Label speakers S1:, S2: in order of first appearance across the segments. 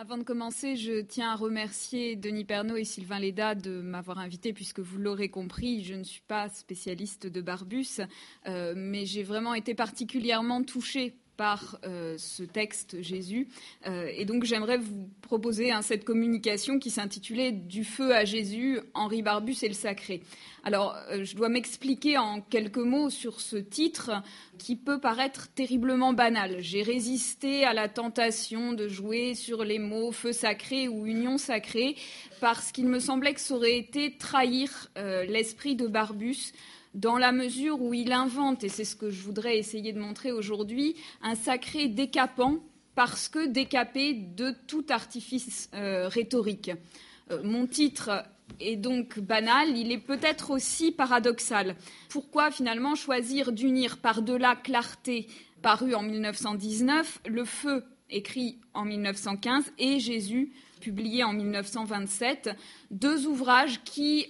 S1: Avant de commencer, je tiens à remercier Denis Pernaud et Sylvain Léda de m'avoir invité, puisque vous l'aurez compris, je ne suis pas spécialiste de Barbus, euh, mais j'ai vraiment été particulièrement touchée par euh, ce texte Jésus. Euh, et donc j'aimerais vous proposer hein, cette communication qui s'intitulait Du feu à Jésus, Henri Barbus et le sacré. Alors euh, je dois m'expliquer en quelques mots sur ce titre qui peut paraître terriblement banal. J'ai résisté à la tentation de jouer sur les mots feu sacré ou union sacrée parce qu'il me semblait que ça aurait été trahir l'esprit de Barbus dans la mesure où il invente, et c'est ce que je voudrais essayer de montrer aujourd'hui, un sacré décapant parce que décapé de tout artifice euh, rhétorique. Euh, mon titre est donc banal, il est peut-être aussi paradoxal. Pourquoi finalement choisir d'unir par-delà clarté, paru en 1919, le feu écrit en 1915 et Jésus publié en 1927, deux ouvrages qui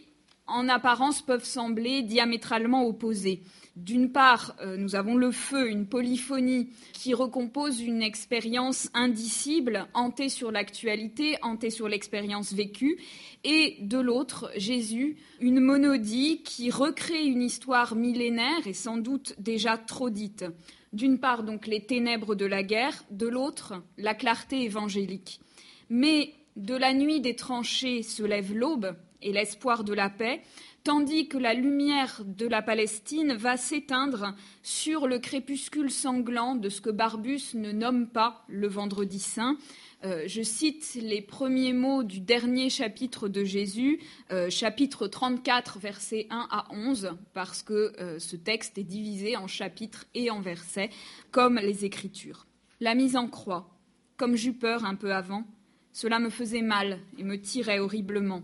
S1: en apparence peuvent sembler diamétralement opposés. D'une part, euh, nous avons le feu, une polyphonie qui recompose une expérience indicible, hantée sur l'actualité, hantée sur l'expérience vécue, et de l'autre, Jésus, une monodie qui recrée une histoire millénaire et sans doute déjà trop dite. D'une part, donc, les ténèbres de la guerre, de l'autre, la clarté évangélique. Mais de la nuit des tranchées se lève l'aube, et l'espoir de la paix, tandis que la lumière de la Palestine va s'éteindre sur le crépuscule sanglant de ce que Barbus ne nomme pas le vendredi saint. Euh, je cite les premiers mots du dernier chapitre de Jésus, euh, chapitre 34, versets 1 à 11, parce que euh, ce texte est divisé en chapitres et en versets, comme les Écritures. La mise en croix, comme j'eus peur un peu avant, cela me faisait mal et me tirait horriblement.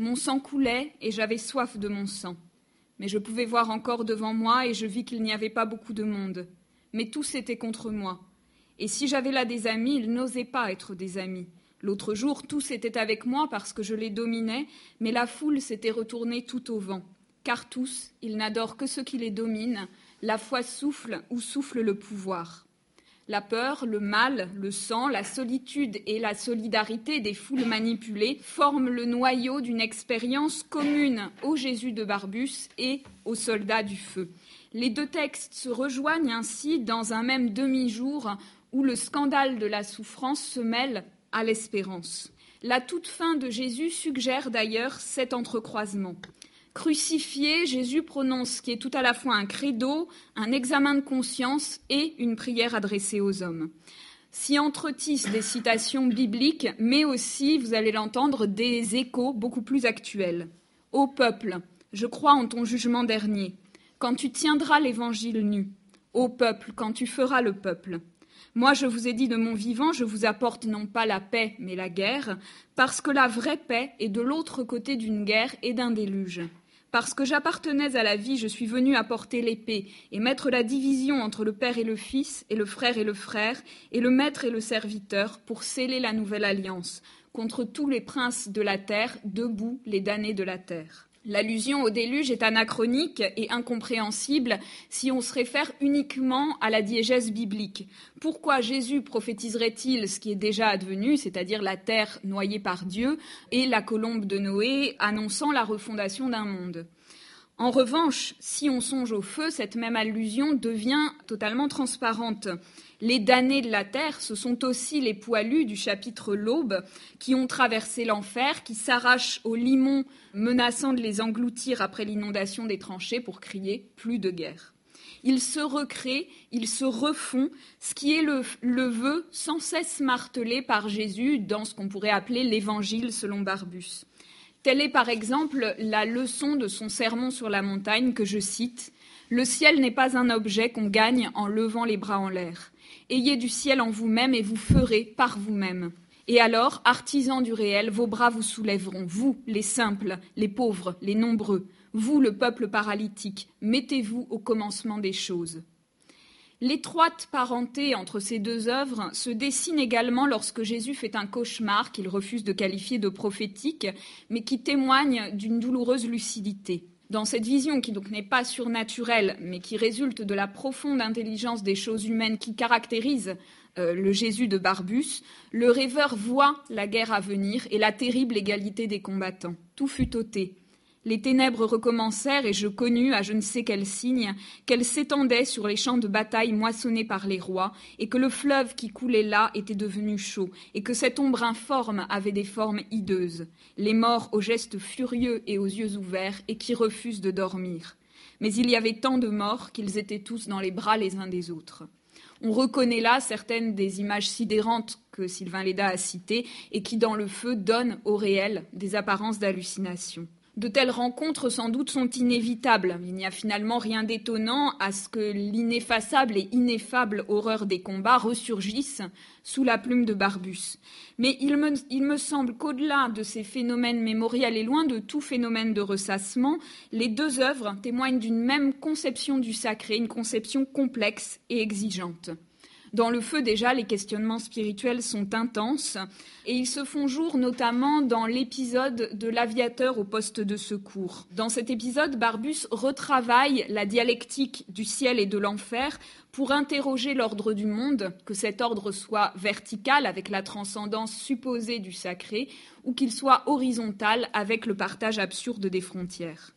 S1: Mon sang coulait et j'avais soif de mon sang. Mais je pouvais voir encore devant moi et je vis qu'il n'y avait pas beaucoup de monde. Mais tous étaient contre moi. Et si j'avais là des amis, ils n'osaient pas être des amis. L'autre jour, tous étaient avec moi parce que je les dominais, mais la foule s'était retournée tout au vent. Car tous, ils n'adorent que ceux qui les dominent, la foi souffle où souffle le pouvoir. La peur, le mal, le sang, la solitude et la solidarité des foules manipulées forment le noyau d'une expérience commune au Jésus de Barbus et aux soldats du feu. Les deux textes se rejoignent ainsi dans un même demi-jour où le scandale de la souffrance se mêle à l'espérance. La toute fin de Jésus suggère d'ailleurs cet entrecroisement. Crucifié, Jésus prononce ce qui est tout à la fois un credo, un examen de conscience et une prière adressée aux hommes. S'y entretissent des citations bibliques, mais aussi, vous allez l'entendre, des échos beaucoup plus actuels. Ô peuple, je crois en ton jugement dernier, quand tu tiendras l'évangile nu. Ô peuple, quand tu feras le peuple. Moi, je vous ai dit de mon vivant, je vous apporte non pas la paix, mais la guerre, parce que la vraie paix est de l'autre côté d'une guerre et d'un déluge. Parce que j'appartenais à la vie, je suis venu apporter l'épée et mettre la division entre le Père et le Fils, et le frère et le frère, et le maître et le serviteur, pour sceller la nouvelle alliance, contre tous les princes de la terre, debout les damnés de la terre. L'allusion au déluge est anachronique et incompréhensible si on se réfère uniquement à la diégèse biblique. Pourquoi Jésus prophétiserait-il ce qui est déjà advenu, c'est-à-dire la terre noyée par Dieu et la colombe de Noé annonçant la refondation d'un monde? En revanche, si on songe au feu, cette même allusion devient totalement transparente. Les damnés de la terre, ce sont aussi les poilus du chapitre L'Aube qui ont traversé l'enfer, qui s'arrachent au limon menaçant de les engloutir après l'inondation des tranchées pour crier plus de guerre. Ils se recréent, ils se refont, ce qui est le, le vœu sans cesse martelé par Jésus dans ce qu'on pourrait appeler l'évangile selon Barbus. Telle est par exemple la leçon de son sermon sur la montagne que je cite. Le ciel n'est pas un objet qu'on gagne en levant les bras en l'air. Ayez du ciel en vous-même et vous ferez par vous-même. Et alors, artisans du réel, vos bras vous soulèveront, vous, les simples, les pauvres, les nombreux, vous, le peuple paralytique, mettez-vous au commencement des choses. L'étroite parenté entre ces deux œuvres se dessine également lorsque Jésus fait un cauchemar qu'il refuse de qualifier de prophétique, mais qui témoigne d'une douloureuse lucidité. Dans cette vision, qui donc n'est pas surnaturelle, mais qui résulte de la profonde intelligence des choses humaines qui caractérise euh, le Jésus de Barbus, le rêveur voit la guerre à venir et la terrible égalité des combattants. Tout fut ôté. Les ténèbres recommencèrent et je connus, à je ne sais quel signe, qu'elles s'étendaient sur les champs de bataille moissonnés par les rois, et que le fleuve qui coulait là était devenu chaud, et que cette ombre informe avait des formes hideuses, les morts aux gestes furieux et aux yeux ouverts, et qui refusent de dormir. Mais il y avait tant de morts qu'ils étaient tous dans les bras les uns des autres. On reconnaît là certaines des images sidérantes que Sylvain Léda a citées et qui, dans le feu, donnent au réel des apparences d'hallucination. De telles rencontres, sans doute, sont inévitables. Il n'y a finalement rien d'étonnant à ce que l'ineffaçable et ineffable horreur des combats ressurgisse sous la plume de Barbus. Mais il me, il me semble qu'au-delà de ces phénomènes mémoriels et loin de tout phénomène de ressassement, les deux œuvres témoignent d'une même conception du sacré, une conception complexe et exigeante. Dans le feu, déjà, les questionnements spirituels sont intenses et ils se font jour notamment dans l'épisode de l'aviateur au poste de secours. Dans cet épisode, Barbus retravaille la dialectique du ciel et de l'enfer pour interroger l'ordre du monde, que cet ordre soit vertical avec la transcendance supposée du sacré ou qu'il soit horizontal avec le partage absurde des frontières.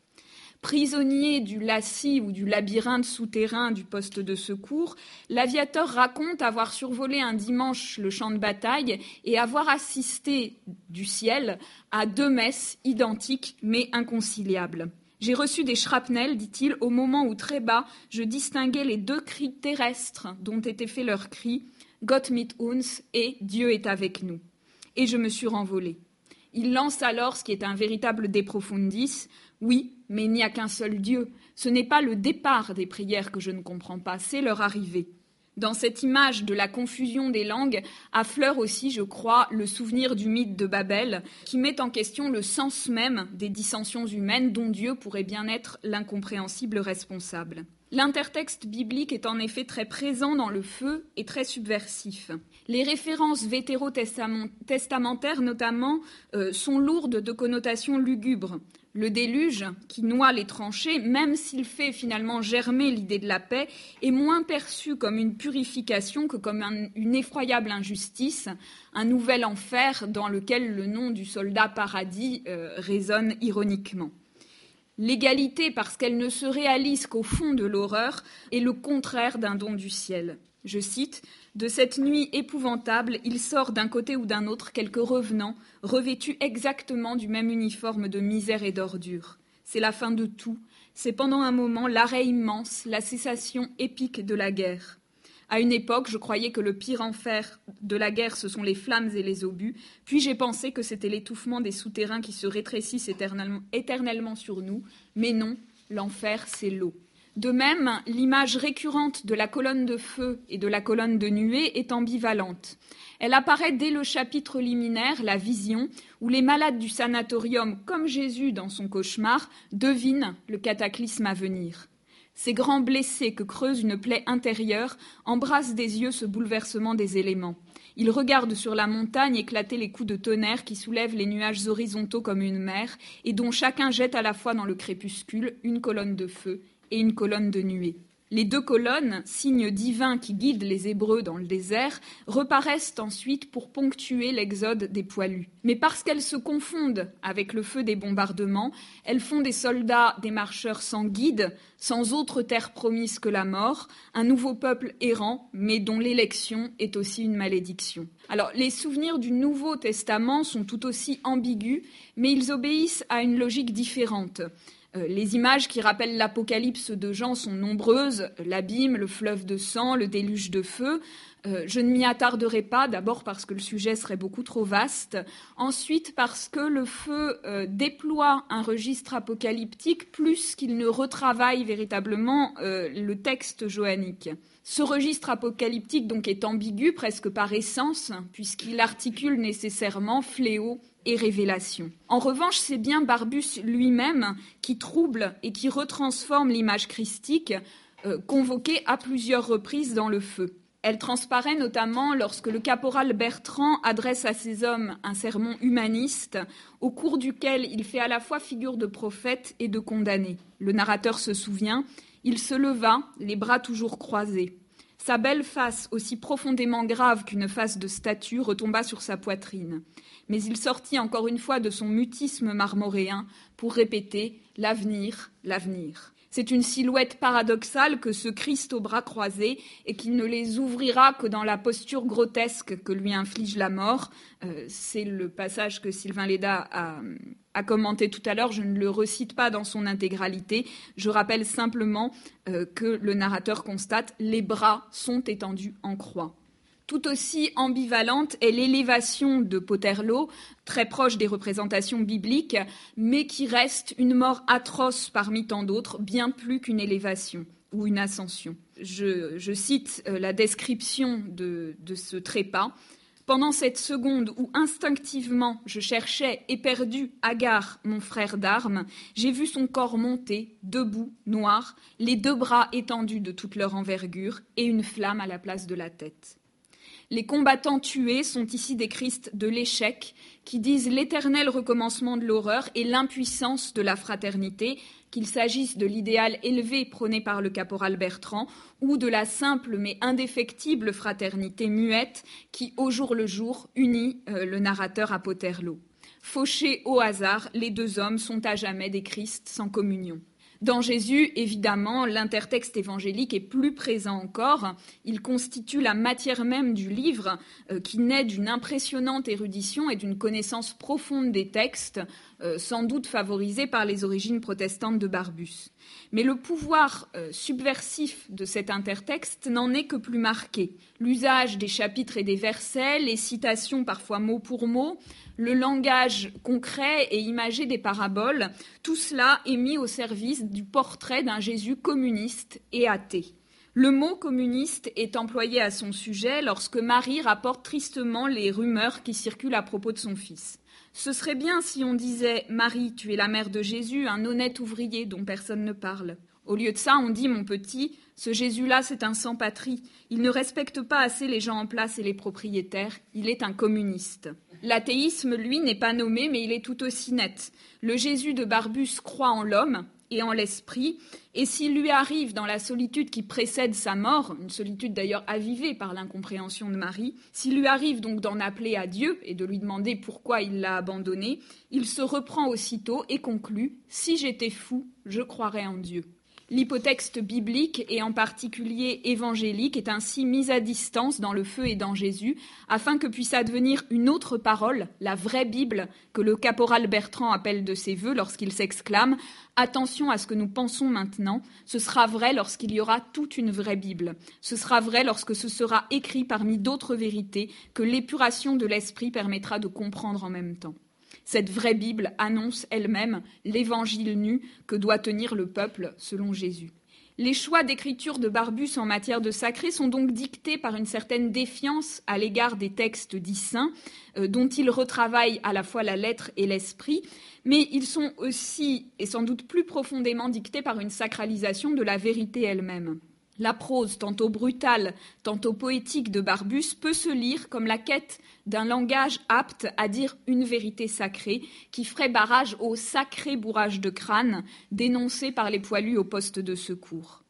S1: Prisonnier du lacis ou du labyrinthe souterrain du poste de secours, l'aviateur raconte avoir survolé un dimanche le champ de bataille et avoir assisté du ciel à deux messes identiques mais inconciliables. J'ai reçu des shrapnels, dit-il, au moment où très bas je distinguais les deux cris terrestres dont étaient faits leurs cris Gott mit uns et Dieu est avec nous. Et je me suis renvolé. Il lance alors ce qui est un véritable de profundis. Oui, mais il n'y a qu'un seul Dieu. Ce n'est pas le départ des prières que je ne comprends pas, c'est leur arrivée. Dans cette image de la confusion des langues affleure aussi, je crois, le souvenir du mythe de Babel, qui met en question le sens même des dissensions humaines dont Dieu pourrait bien être l'incompréhensible responsable. L'intertexte biblique est en effet très présent dans le feu et très subversif. Les références vétérotestamentaires, notamment, euh, sont lourdes de connotations lugubres. Le déluge, qui noie les tranchées, même s'il fait finalement germer l'idée de la paix, est moins perçu comme une purification que comme une effroyable injustice, un nouvel enfer dans lequel le nom du soldat paradis euh, résonne ironiquement. L'égalité, parce qu'elle ne se réalise qu'au fond de l'horreur, est le contraire d'un don du ciel. Je cite De cette nuit épouvantable, il sort d'un côté ou d'un autre quelques revenants, revêtus exactement du même uniforme de misère et d'ordure. C'est la fin de tout. C'est pendant un moment l'arrêt immense, la cessation épique de la guerre. À une époque, je croyais que le pire enfer de la guerre, ce sont les flammes et les obus, puis j'ai pensé que c'était l'étouffement des souterrains qui se rétrécissent éternellement, éternellement sur nous, mais non, l'enfer, c'est l'eau. De même, l'image récurrente de la colonne de feu et de la colonne de nuée est ambivalente. Elle apparaît dès le chapitre liminaire, la vision, où les malades du sanatorium, comme Jésus dans son cauchemar, devinent le cataclysme à venir. Ces grands blessés que creuse une plaie intérieure embrassent des yeux ce bouleversement des éléments. Ils regardent sur la montagne éclater les coups de tonnerre qui soulèvent les nuages horizontaux comme une mer, et dont chacun jette à la fois dans le crépuscule une colonne de feu et une colonne de nuée. Les deux colonnes, signes divins qui guident les Hébreux dans le désert, reparaissent ensuite pour ponctuer l'exode des poilus. Mais parce qu'elles se confondent avec le feu des bombardements, elles font des soldats des marcheurs sans guide, sans autre terre promise que la mort, un nouveau peuple errant, mais dont l'élection est aussi une malédiction. Alors, les souvenirs du Nouveau Testament sont tout aussi ambigus, mais ils obéissent à une logique différente. Euh, les images qui rappellent l'apocalypse de Jean sont nombreuses, l'abîme, le fleuve de sang, le déluge de feu. Euh, je ne m'y attarderai pas, d'abord parce que le sujet serait beaucoup trop vaste, ensuite parce que le feu euh, déploie un registre apocalyptique plus qu'il ne retravaille véritablement le texte joannique. Ce registre apocalyptique donc est ambigu presque par essence, puisqu'il articule nécessairement fléau et révélation. En revanche, c'est bien Barbus lui-même qui trouble et qui retransforme l'image christique euh, convoquée à plusieurs reprises dans le feu. Elle transparaît notamment lorsque le caporal Bertrand adresse à ses hommes un sermon humaniste au cours duquel il fait à la fois figure de prophète et de condamné. Le narrateur se souvient, il se leva, les bras toujours croisés. Sa belle face, aussi profondément grave qu'une face de statue, retomba sur sa poitrine. Mais il sortit encore une fois de son mutisme marmoréen pour répéter L'avenir, l'avenir. C'est une silhouette paradoxale que ce Christ aux bras croisés et qui ne les ouvrira que dans la posture grotesque que lui inflige la mort. Euh, c'est le passage que Sylvain Léda a, commenté tout à l'heure. Je ne le recite pas dans son intégralité. Je rappelle simplement euh, que le narrateur constate les bras sont étendus en croix. Tout aussi ambivalente est l'élévation de Poterlo, très proche des représentations bibliques, mais qui reste une mort atroce parmi tant d'autres, bien plus qu'une élévation ou une ascension. Je, cite euh, la description de, de ce trépas. Pendant cette seconde où instinctivement je cherchais éperdu Agar, mon frère d'armes, j'ai vu son corps monter, debout, noir, les deux bras étendus de toute leur envergure et une flamme à la place de la tête. Les combattants tués sont ici des Christ de l'échec qui disent l'éternel recommencement de l'horreur et l'impuissance de la fraternité, qu'il s'agisse de l'idéal élevé prôné par le caporal Bertrand ou de la simple mais indéfectible fraternité muette qui, au jour le jour, unit euh, le narrateur à Poterlo. Fauchés au hasard, les deux hommes sont à jamais des Christ sans communion. Dans Jésus, évidemment, l'intertexte évangélique est plus présent encore. Il constitue la matière même du livre, euh, qui naît d'une impressionnante érudition et d'une connaissance profonde des textes, euh, sans doute favorisée par les origines protestantes de Barbus. Mais le pouvoir euh, subversif de cet intertexte n'en est que plus marqué. L'usage des chapitres et des versets, les citations parfois mot pour mot, le langage concret et imagé des paraboles, tout cela est mis au service du portrait d'un Jésus communiste et athée. Le mot communiste est employé à son sujet lorsque Marie rapporte tristement les rumeurs qui circulent à propos de son fils. Ce serait bien si on disait Marie, tu es la mère de Jésus, un honnête ouvrier dont personne ne parle. Au lieu de ça, on dit mon petit, ce Jésus-là, c'est un sans-patrie. Il ne respecte pas assez les gens en place et les propriétaires. Il est un communiste. L'athéisme, lui, n'est pas nommé, mais il est tout aussi net. Le Jésus de Barbus croit en l'homme et en l'esprit, et s'il lui arrive dans la solitude qui précède sa mort, une solitude d'ailleurs avivée par l'incompréhension de Marie, s'il lui arrive donc d'en appeler à Dieu et de lui demander pourquoi il l'a abandonné, il se reprend aussitôt et conclut Si j'étais fou, je croirais en Dieu. L'hypotexte biblique, et en particulier évangélique, est ainsi mise à distance dans le feu et dans Jésus, afin que puisse advenir une autre parole, la vraie Bible, que le caporal Bertrand appelle de ses voeux lorsqu'il s'exclame Attention à ce que nous pensons maintenant, ce sera vrai lorsqu'il y aura toute une vraie Bible. Ce sera vrai lorsque ce sera écrit parmi d'autres vérités que l'épuration de l'esprit permettra de comprendre en même temps. Cette vraie Bible annonce elle-même l'évangile nu que doit tenir le peuple selon Jésus. Les choix d'écriture de Barbus en matière de sacré sont donc dictés par une certaine défiance à l'égard des textes dits saints, euh, dont il retravaille à la fois la lettre et l'esprit, mais ils sont aussi, et sans doute plus profondément, dictés par une sacralisation de la vérité elle-même. La prose, tantôt brutale, tantôt poétique de Barbus, peut se lire comme la quête d'un langage apte à dire une vérité sacrée, qui ferait barrage au sacré bourrage de crâne dénoncé par les poilus au poste de secours.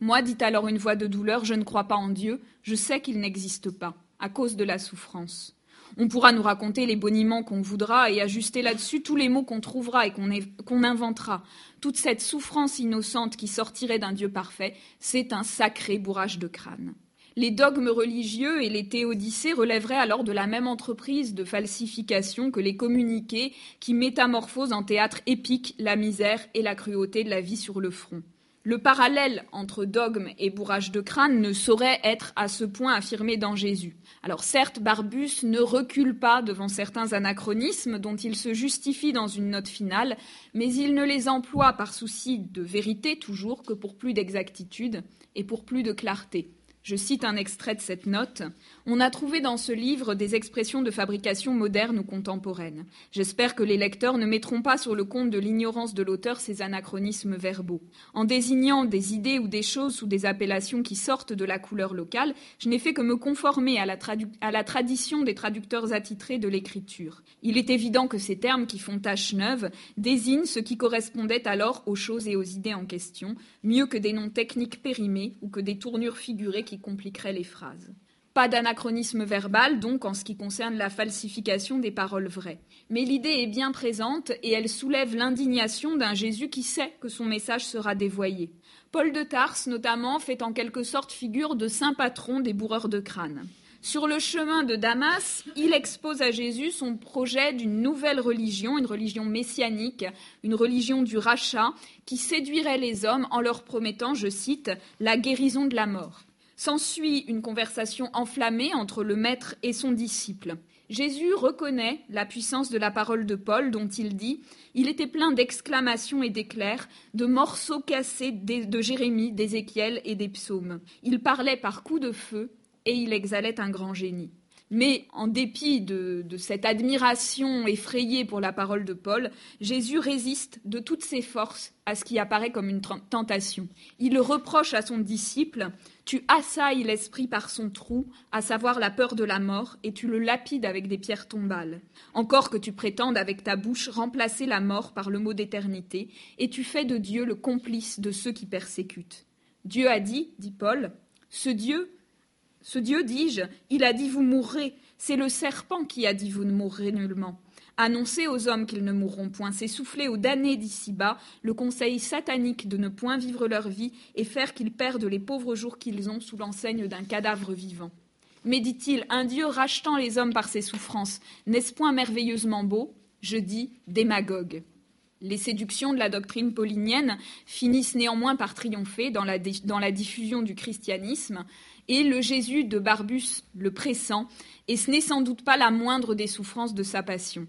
S1: Moi, dit alors une voix de douleur, je ne crois pas en Dieu, je sais qu'il n'existe pas, à cause de la souffrance. On pourra nous raconter les boniments qu'on voudra et ajuster là-dessus tous les mots qu'on trouvera et qu'on inventera. Toute cette souffrance innocente qui sortirait d'un Dieu parfait, c'est un sacré bourrage de crâne. Les dogmes religieux et les théodicées relèveraient alors de la même entreprise de falsification que les communiqués qui métamorphosent en théâtre épique la misère et la cruauté de la vie sur le front. Le parallèle entre dogme et bourrage de crâne ne saurait être à ce point affirmé dans Jésus. Alors certes, Barbus ne recule pas devant certains anachronismes dont il se justifie dans une note finale, mais il ne les emploie par souci de vérité toujours que pour plus d'exactitude et pour plus de clarté. Je cite un extrait de cette note. On a trouvé dans ce livre des expressions de fabrication moderne ou contemporaine. J'espère que les lecteurs ne mettront pas sur le compte de l'ignorance de l'auteur ces anachronismes verbaux. En désignant des idées ou des choses sous des appellations qui sortent de la couleur locale, je n'ai fait que me conformer à la, à la tradition des traducteurs attitrés de l'écriture. Il est évident que ces termes qui font tache neuve désignent ce qui correspondait alors aux choses et aux idées en question, mieux que des noms techniques périmés ou que des tournures figurées qui compliqueraient les phrases. Pas d'anachronisme verbal, donc, en ce qui concerne la falsification des paroles vraies. Mais l'idée est bien présente et elle soulève l'indignation d'un Jésus qui sait que son message sera dévoyé. Paul de Tarse, notamment, fait en quelque sorte figure de saint patron des bourreurs de crâne. Sur le chemin de Damas, il expose à Jésus son projet d'une nouvelle religion, une religion messianique, une religion du rachat, qui séduirait les hommes en leur promettant, je cite, la guérison de la mort. S'ensuit une conversation enflammée entre le maître et son disciple. Jésus reconnaît la puissance de la parole de Paul dont il dit Il était plein d'exclamations et d'éclairs, de morceaux cassés de Jérémie, d'Ézéchiel et des psaumes. Il parlait par coups de feu et il exhalait un grand génie. Mais en dépit de, cette admiration effrayée pour la parole de Paul, Jésus résiste de toutes ses forces à ce qui apparaît comme une tentation. Il reproche à son disciple Tu assailles l'esprit par son trou, à savoir la peur de la mort, et tu le lapides avec des pierres tombales. Encore que tu prétendes avec ta bouche remplacer la mort par le mot d'éternité, et tu fais de Dieu le complice de ceux qui persécutent. Dieu a dit, dit Paul, ce Dieu ce Dieu, dis-je, il a dit vous mourrez. C'est le serpent qui a dit vous ne mourrez nullement. Annoncer aux hommes qu'ils ne mourront point, c'est souffler aux damnés d'ici-bas le conseil satanique de ne point vivre leur vie et faire qu'ils perdent les pauvres jours qu'ils ont sous l'enseigne d'un cadavre vivant. Mais dit-il, un Dieu rachetant les hommes par ses souffrances, n'est-ce point merveilleusement beau? Je dis démagogue. Les séductions de la doctrine paulinienne finissent néanmoins par triompher dans la, dans la diffusion du christianisme, et le Jésus de Barbus le pressant, et ce n'est sans doute pas la moindre des souffrances de sa passion.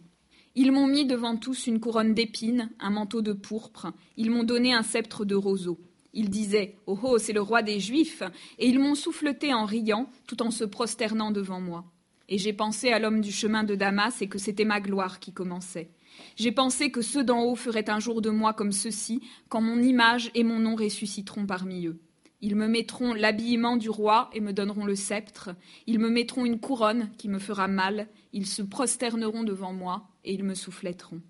S1: Ils m'ont mis devant tous une couronne d'épines, un manteau de pourpre, ils m'ont donné un sceptre de roseau. Ils disaient Oh oh, c'est le roi des Juifs, et ils m'ont souffleté en riant, tout en se prosternant devant moi. Et j'ai pensé à l'homme du chemin de Damas et que c'était ma gloire qui commençait. J'ai pensé que ceux d'en haut feraient un jour de moi comme ceux-ci, quand mon image et mon nom ressusciteront parmi eux. Ils me mettront l'habillement du roi et me donneront le sceptre. Ils me mettront une couronne qui me fera mal. Ils se prosterneront devant moi et ils me souffletteront.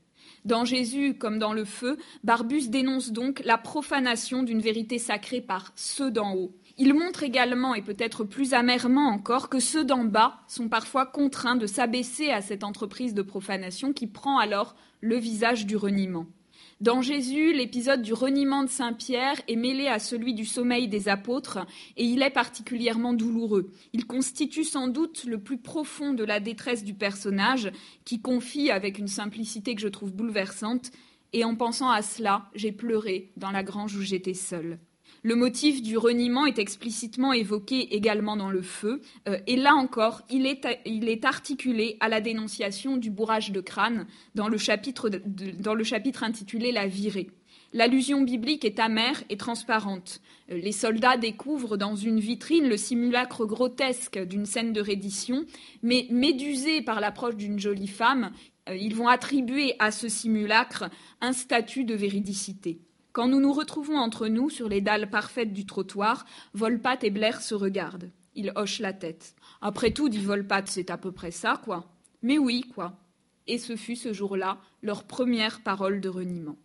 S1: Dans Jésus comme dans le feu, Barbus dénonce donc la profanation d'une vérité sacrée par ceux d'en haut. Il montre également, et peut-être plus amèrement encore, que ceux d'en bas sont parfois contraints de s'abaisser à cette entreprise de profanation qui prend alors le visage du reniement. Dans Jésus, l'épisode du reniement de Saint Pierre est mêlé à celui du sommeil des apôtres et il est particulièrement douloureux. Il constitue sans doute le plus profond de la détresse du personnage qui confie avec une simplicité que je trouve bouleversante et en pensant à cela, j'ai pleuré dans la grange où j'étais seule. Le motif du reniement est explicitement évoqué également dans le feu, euh, et là encore, il est, articulé à la dénonciation du bourrage de crâne dans le chapitre, intitulé La virée. L'allusion biblique est amère et transparente. Euh, les soldats découvrent dans une vitrine le simulacre grotesque d'une scène de reddition, mais médusés par l'approche d'une jolie femme, euh, ils vont attribuer à ce simulacre un statut de véridicité. Quand nous nous retrouvons entre nous sur les dalles parfaites du trottoir, Volpat et Blair se regardent. Ils hochent la tête. Après tout, dit Volpat, c'est à peu près ça, quoi. Mais oui, quoi. Et ce fut ce jour-là leur première parole de reniement.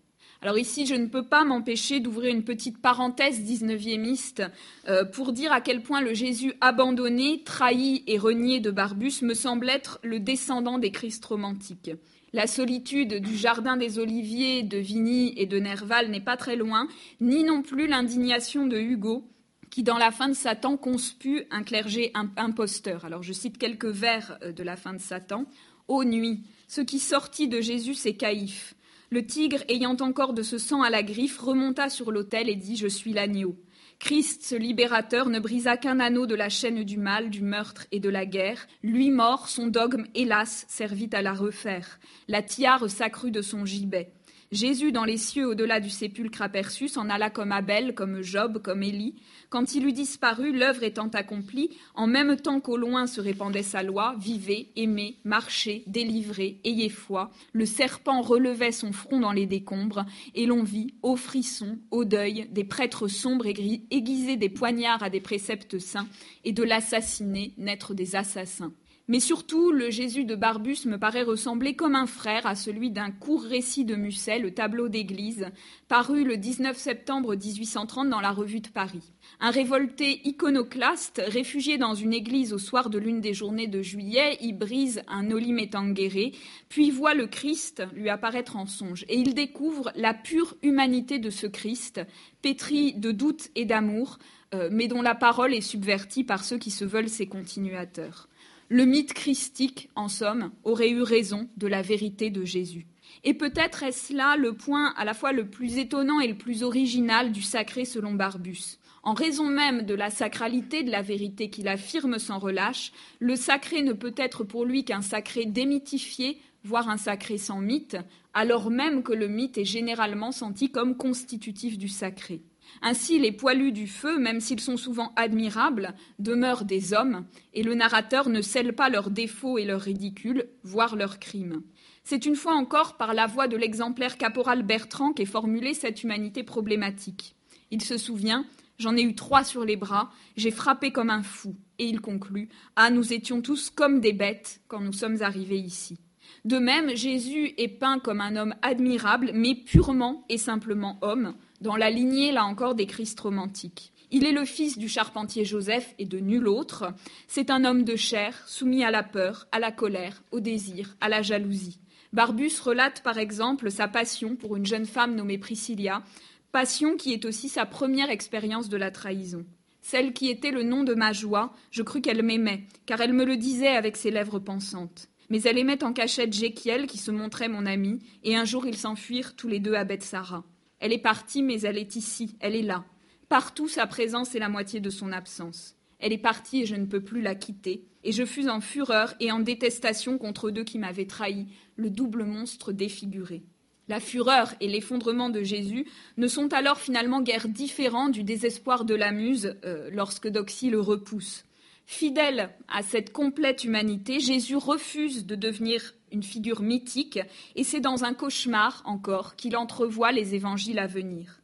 S1: Alors ici, je ne peux pas m'empêcher d'ouvrir une petite parenthèse 19e euh, pour dire à quel point le Jésus abandonné, trahi et renié de Barbus me semble être le descendant des Christ romantiques. La solitude du jardin des Oliviers de Vigny et de Nerval n'est pas très loin, ni non plus l'indignation de Hugo, qui, dans la fin de Satan, conspue un clergé imposteur. Alors, je cite quelques vers euh, de la fin de Satan. Ô nuit, ce qui sortit de Jésus, c'est Caïphe. Le tigre, ayant encore de ce sang à la griffe, remonta sur l'autel et dit Je suis l'agneau. Christ, ce libérateur, ne brisa qu'un anneau de la chaîne du mal, du meurtre et de la guerre. Lui mort, son dogme, hélas, servit à la refaire. La tiare s'accrut de son gibet. Jésus dans les cieux au-delà du sépulcre aperçu s'en alla comme Abel, comme Job, comme Élie. Quand il eut disparu, l'œuvre étant accomplie, en même temps qu'au loin se répandait sa loi, vivez, aimez, marchez, délivrez, ayez foi. Le serpent relevait son front dans les décombres, et l'on vit, au frisson, au deuil, des prêtres sombres aiguiser des poignards à des préceptes saints, et de l'assassiner naître des assassins. Mais surtout, le Jésus de Barbus me paraît ressembler comme un frère à celui d'un court récit de Musset, le tableau d'église, paru le 19 septembre 1830 dans la Revue de Paris. Un révolté iconoclaste, réfugié dans une église au soir de l'une des journées de juillet, y brise un olimétanguéré, puis voit le Christ lui apparaître en songe, et il découvre la pure humanité de ce Christ, pétri de doute et d'amour, euh, mais dont la parole est subvertie par ceux qui se veulent ses continuateurs. Le mythe christique, en somme, aurait eu raison de la vérité de Jésus. Et peut-être est-ce là le point à la fois le plus étonnant et le plus original du sacré selon Barbus. En raison même de la sacralité de la vérité qu'il affirme sans relâche, le sacré ne peut être pour lui qu'un sacré démythifié, voire un sacré sans mythe, alors même que le mythe est généralement senti comme constitutif du sacré. Ainsi, les poilus du feu, même s'ils sont souvent admirables, demeurent des hommes, et le narrateur ne scelle pas leurs défauts et leurs ridicules, voire leurs crimes. C'est une fois encore par la voix de l'exemplaire caporal Bertrand qu'est formulée cette humanité problématique. Il se souvient J'en ai eu trois sur les bras, j'ai frappé comme un fou. Et il conclut Ah, nous étions tous comme des bêtes quand nous sommes arrivés ici. De même, Jésus est peint comme un homme admirable, mais purement et simplement homme, dans la lignée, là encore, des Christ romantiques. Il est le fils du charpentier Joseph et de nul autre. C'est un homme de chair, soumis à la peur, à la colère, au désir, à la jalousie. Barbus relate par exemple sa passion pour une jeune femme nommée Priscilla, passion qui est aussi sa première expérience de la trahison. Celle qui était le nom de ma joie, je crus qu'elle m'aimait, car elle me le disait avec ses lèvres pensantes. Mais elle aimait en cachette Jéchiel, qui se montrait mon ami, et un jour ils s'enfuirent tous les deux à Bethsara. Elle est partie, mais elle est ici, elle est là. Partout, sa présence est la moitié de son absence. Elle est partie et je ne peux plus la quitter. Et je fus en fureur et en détestation contre deux qui m'avaient trahi, le double monstre défiguré. La fureur et l'effondrement de Jésus ne sont alors finalement guère différents du désespoir de la muse euh, lorsque Doxy le repousse. Fidèle à cette complète humanité, Jésus refuse de devenir une figure mythique, et c'est dans un cauchemar encore qu'il entrevoit les évangiles à venir.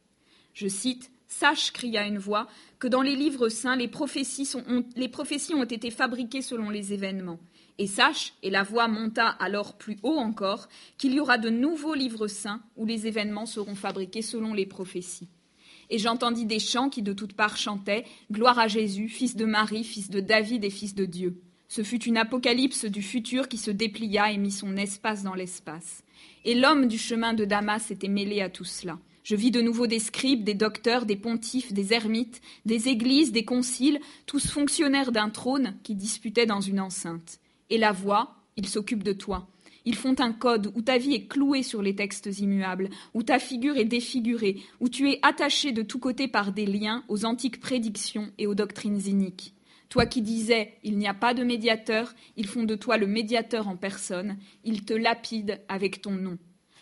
S1: Je cite Sache, cria une voix, que dans les livres saints, les prophéties, ont, les prophéties ont été fabriquées selon les événements. Et sache, et la voix monta alors plus haut encore, qu'il y aura de nouveaux livres saints où les événements seront fabriqués selon les prophéties et j'entendis des chants qui de toutes parts chantaient Gloire à Jésus, fils de Marie, fils de David et fils de Dieu. Ce fut une apocalypse du futur qui se déplia et mit son espace dans l'espace. Et l'homme du chemin de Damas était mêlé à tout cela. Je vis de nouveau des scribes, des docteurs, des pontifes, des ermites, des églises, des conciles, tous fonctionnaires d'un trône qui disputaient dans une enceinte. Et la voix, il s'occupe de toi. Ils font un code où ta vie est clouée sur les textes immuables, où ta figure est défigurée, où tu es attaché de tous côtés par des liens aux antiques prédictions et aux doctrines iniques. Toi qui disais il n'y a pas de médiateur, ils font de toi le médiateur en personne, ils te lapident avec ton nom.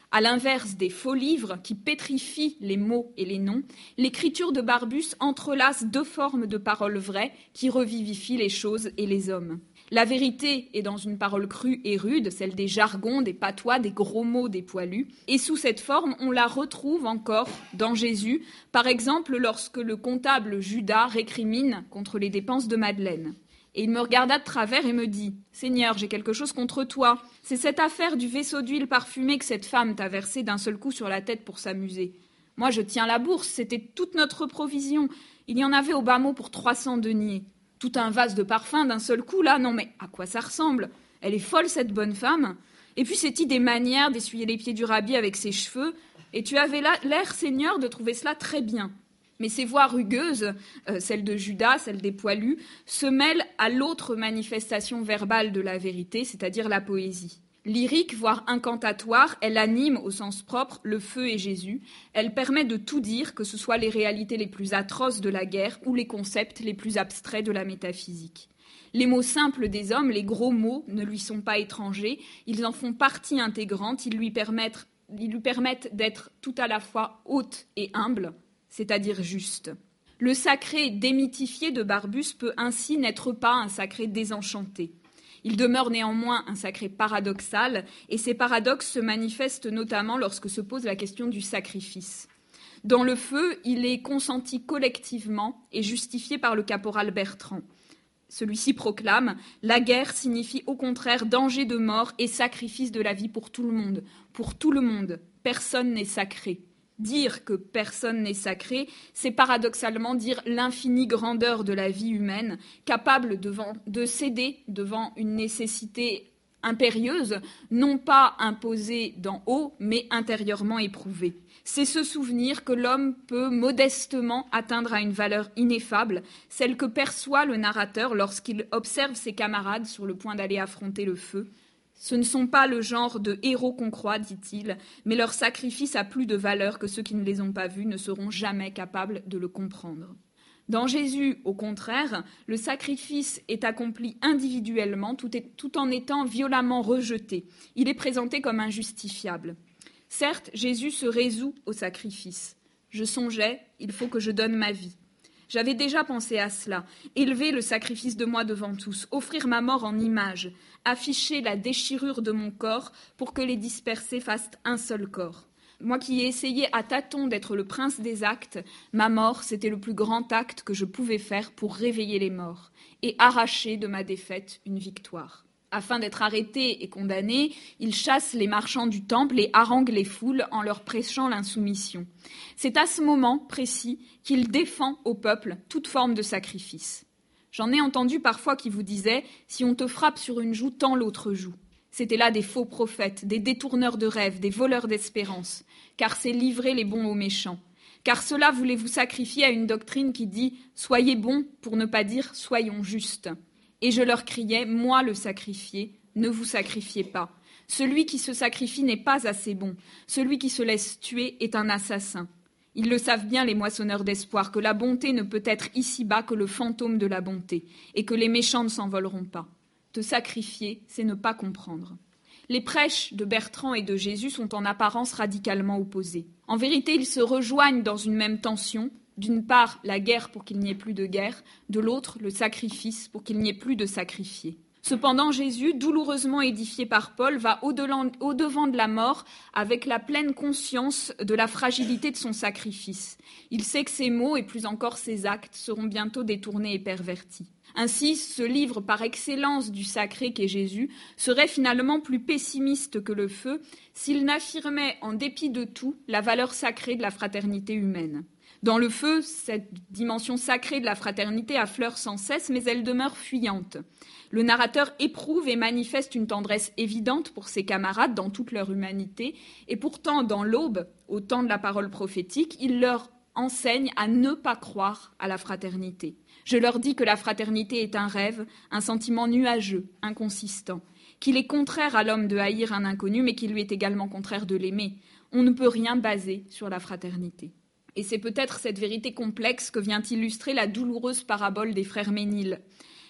S1: À l'inverse des faux livres qui pétrifient les mots et les noms, l'écriture de Barbus entrelace deux formes de paroles vraies qui revivifient les choses et les hommes. La vérité est dans une parole crue et rude, celle des jargons, des patois, des gros mots, des poilus. Et sous cette forme, on la retrouve encore dans Jésus, par exemple lorsque le comptable Judas récrimine contre les dépenses de Madeleine. Et il me regarda de travers et me dit Seigneur, j'ai quelque chose contre toi. C'est cette affaire du vaisseau d'huile parfumée que cette femme t'a versé d'un seul coup sur la tête pour s'amuser. Moi, je tiens la bourse, c'était toute notre provision. Il y en avait au bas mot pour trois cents deniers tout un vase de parfum d'un seul coup, là, non mais à quoi ça ressemble? Elle est folle, cette bonne femme. Et puis c'est-il des manières d'essuyer les pieds du rabbi avec ses cheveux, et tu avais l'air, Seigneur, de trouver cela très bien. Mais ces voix rugueuses, euh, celles de Judas, celles des poilus, se mêlent à l'autre manifestation verbale de la vérité, c'est-à-dire la poésie. Lyrique, voire incantatoire, elle anime au sens propre le feu et Jésus. Elle permet de tout dire, que ce soit les réalités les plus atroces de la guerre ou les concepts les plus abstraits de la métaphysique. Les mots simples des hommes, les gros mots, ne lui sont pas étrangers, ils en font partie intégrante, ils lui permettent d'être tout à la fois haute et humble, c'est-à-dire juste. Le sacré démythifié de Barbus peut ainsi n'être pas un sacré désenchanté. Il demeure néanmoins un sacré paradoxal, et ces paradoxes se manifestent notamment lorsque se pose la question du sacrifice. Dans le feu, il est consenti collectivement et justifié par le caporal Bertrand. Celui-ci proclame La guerre signifie au contraire danger de mort et sacrifice de la vie pour tout le monde. Pour tout le monde, personne n'est sacré. Dire que personne n'est sacré, c'est paradoxalement dire l'infinie grandeur de la vie humaine, capable de céder devant une nécessité impérieuse, non pas imposée d'en haut, mais intérieurement éprouvée. C'est ce souvenir que l'homme peut modestement atteindre à une valeur ineffable, celle que perçoit le narrateur lorsqu'il observe ses camarades sur le point d'aller affronter le feu, ce ne sont pas le genre de héros qu'on croit, dit-il, mais leur sacrifice a plus de valeur que ceux qui ne les ont pas vus ne seront jamais capables de le comprendre. Dans Jésus, au contraire, le sacrifice est accompli individuellement tout, tout, en étant violemment rejeté. Il est présenté comme injustifiable. Certes, Jésus se résout au sacrifice. Je songeais, il faut que je donne ma vie. J'avais déjà pensé à cela, élever le sacrifice de moi devant tous, offrir ma mort en image, afficher la déchirure de mon corps pour que les dispersés fassent un seul corps. Moi qui ai essayé à tâtons d'être le prince des actes, ma mort, c'était le plus grand acte que je pouvais faire pour réveiller les morts et arracher de ma défaite une victoire. Afin d'être arrêté et condamné, il chasse les marchands du temple et harangue les foules en leur prêchant l'insoumission. C'est à ce moment précis qu'il défend au peuple toute forme de sacrifice. J'en ai entendu parfois qui vous disaient Si on te frappe sur une joue, tends l'autre joue. C'étaient là des faux prophètes, des détourneurs de rêves, des voleurs d'espérance, car c'est livrer les bons aux méchants. Car cela voulait vous sacrifier à une doctrine qui dit Soyez bons pour ne pas dire Soyons justes. Et je leur criais Moi le sacrifier, ne vous sacrifiez pas. Celui qui se sacrifie n'est pas assez bon. Celui qui se laisse tuer est un assassin. Ils le savent bien, les moissonneurs d'espoir, que la bonté ne peut être ici-bas que le fantôme de la bonté, et que les méchants ne s'envoleront pas. Te sacrifier, c'est ne pas comprendre. Les prêches de Bertrand et de Jésus sont en apparence radicalement opposés. En vérité, ils se rejoignent dans une même tension, d'une part la guerre pour qu'il n'y ait plus de guerre, de l'autre le sacrifice pour qu'il n'y ait plus de sacrifiés. Cependant, Jésus, douloureusement édifié par Paul, va au-devant de la mort avec la pleine conscience de la fragilité de son sacrifice. Il sait que ses mots et plus encore ses actes seront bientôt détournés et pervertis. Ainsi, ce livre par excellence du sacré qu'est Jésus serait finalement plus pessimiste que le feu s'il n'affirmait en dépit de tout la valeur sacrée de la fraternité humaine. Dans le feu, cette dimension sacrée de la fraternité affleure sans cesse, mais elle demeure fuyante. Le narrateur éprouve et manifeste une tendresse évidente pour ses camarades dans toute leur humanité, et pourtant, dans l'aube, au temps de la parole prophétique, il leur enseigne à ne pas croire à la fraternité. Je leur dis que la fraternité est un rêve, un sentiment nuageux, inconsistant, qu'il est contraire à l'homme de haïr un inconnu, mais qu'il lui est également contraire de l'aimer. On ne peut rien baser sur la fraternité. Et c'est peut-être cette vérité complexe que vient illustrer la douloureuse parabole des frères Ménil.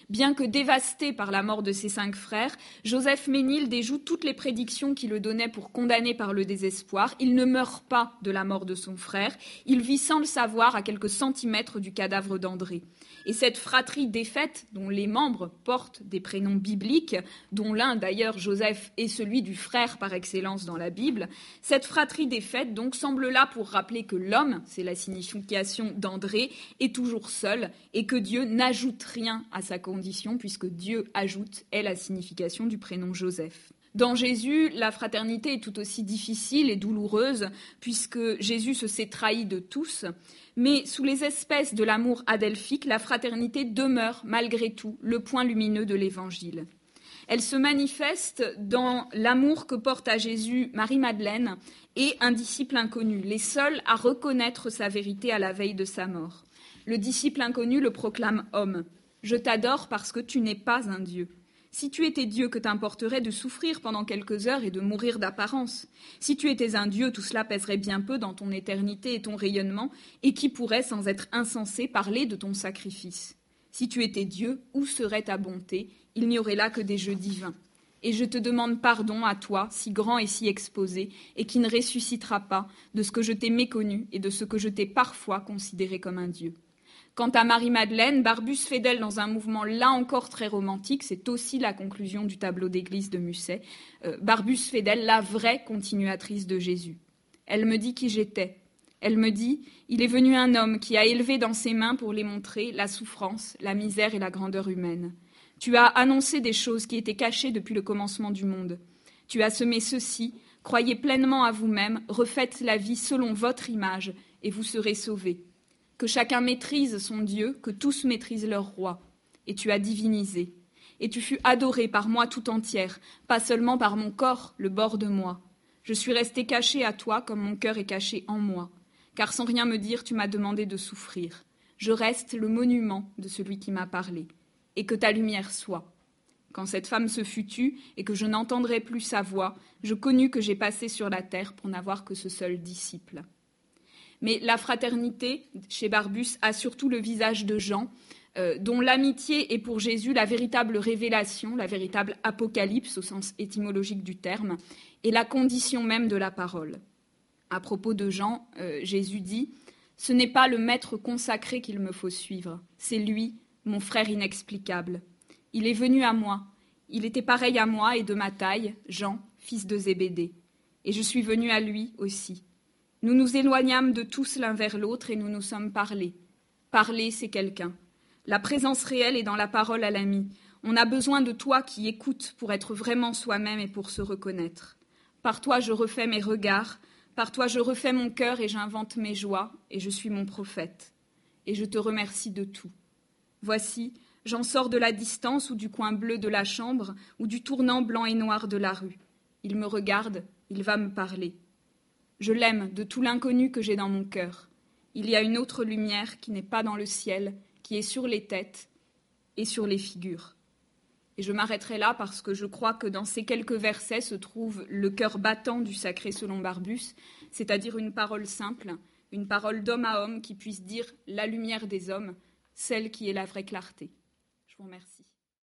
S1: Bien que dévasté par la mort de ses cinq frères, Joseph Ménil déjoue toutes les prédictions qui le donnaient pour condamner par le désespoir. Il ne meurt pas de la mort de son frère, il vit sans le savoir à quelques centimètres du cadavre d'André. Et cette fratrie défaite, dont les membres portent des prénoms bibliques, dont l'un d'ailleurs, Joseph, est celui du frère par excellence dans la Bible, cette fratrie défaite donc semble là pour rappeler que l'homme, c'est la signification d'André, est toujours seul et que Dieu n'ajoute rien à sa condition puisque Dieu ajoute est la signification du prénom Joseph. Dans Jésus, la fraternité est tout aussi difficile et douloureuse, puisque Jésus se s'est trahi de tous, mais sous les espèces de l'amour adelphique, la fraternité demeure malgré tout le point lumineux de l'Évangile. Elle se manifeste dans l'amour que porte à Jésus Marie-Madeleine et un disciple inconnu, les seuls à reconnaître sa vérité à la veille de sa mort. Le disciple inconnu le proclame homme. Je t'adore parce que tu n'es pas un Dieu. Si tu étais Dieu, que t'importerait de souffrir pendant quelques heures et de mourir d'apparence Si tu étais un Dieu, tout cela pèserait bien peu dans ton éternité et ton rayonnement, et qui pourrait, sans être insensé, parler de ton sacrifice Si tu étais Dieu, où serait ta bonté? Il n'y aurait là que des jeux divins. Et je te demande pardon à toi, si grand et si exposé, et qui ne ressuscitera pas de ce que je t'ai méconnu et de ce que je t'ai parfois considéré comme un Dieu. Quant à Marie-Madeleine, Barbus d'elle dans un mouvement là encore très romantique, c'est aussi la conclusion du tableau d'église de Musset, euh, Barbus d'elle la vraie continuatrice de Jésus. Elle me dit qui j'étais. Elle me dit, il est venu un homme qui a élevé dans ses mains pour les montrer la souffrance, la misère et la grandeur humaine. Tu as annoncé des choses qui étaient cachées depuis le commencement du monde. Tu as semé ceci, croyez pleinement à vous-même, refaites la vie selon votre image, et vous serez sauvés que chacun maîtrise son Dieu, que tous maîtrisent leur roi. Et tu as divinisé. Et tu fus adoré par moi tout entière, pas seulement par mon corps, le bord de moi. Je suis resté caché à toi comme mon cœur est caché en moi. Car sans rien me dire, tu m'as demandé de souffrir. Je reste le monument de celui qui m'a parlé. Et que ta lumière soit. Quand cette femme se fut tue et que je n'entendrai plus sa voix, je connus que j'ai passé sur la terre pour n'avoir que ce seul disciple. Mais la fraternité, chez Barbus, a surtout le visage de Jean, euh, dont l'amitié est pour Jésus la véritable révélation, la véritable apocalypse au sens étymologique du terme, et la condition même de la parole. À propos de Jean, euh, Jésus dit Ce n'est pas le maître consacré qu'il me faut suivre, c'est lui, mon frère inexplicable. Il est venu à moi, il était pareil à moi et de ma taille, Jean, fils de Zébédée. Et je suis venu à lui aussi. Nous nous éloignâmes de tous l'un vers l'autre et nous nous sommes parlés. Parler, c'est quelqu'un. La présence réelle est dans la parole à l'ami. On a besoin de toi qui écoutes pour être vraiment soi-même et pour se reconnaître. Par toi, je refais mes regards, par toi, je refais mon cœur et j'invente mes joies, et je suis mon prophète. Et je te remercie de tout. Voici, j'en sors de la distance ou du coin bleu de la chambre ou du tournant blanc et noir de la rue. Il me regarde, il va me parler. Je l'aime de tout l'inconnu que j'ai dans mon cœur. Il y a une autre lumière qui n'est pas dans le ciel, qui est sur les têtes et sur les figures. Et je m'arrêterai là parce que je crois que dans ces quelques versets se trouve le cœur battant du sacré selon Barbus, c'est-à-dire une parole simple, une parole d'homme à homme qui puisse dire la lumière des hommes, celle qui est la vraie clarté. Je vous remercie.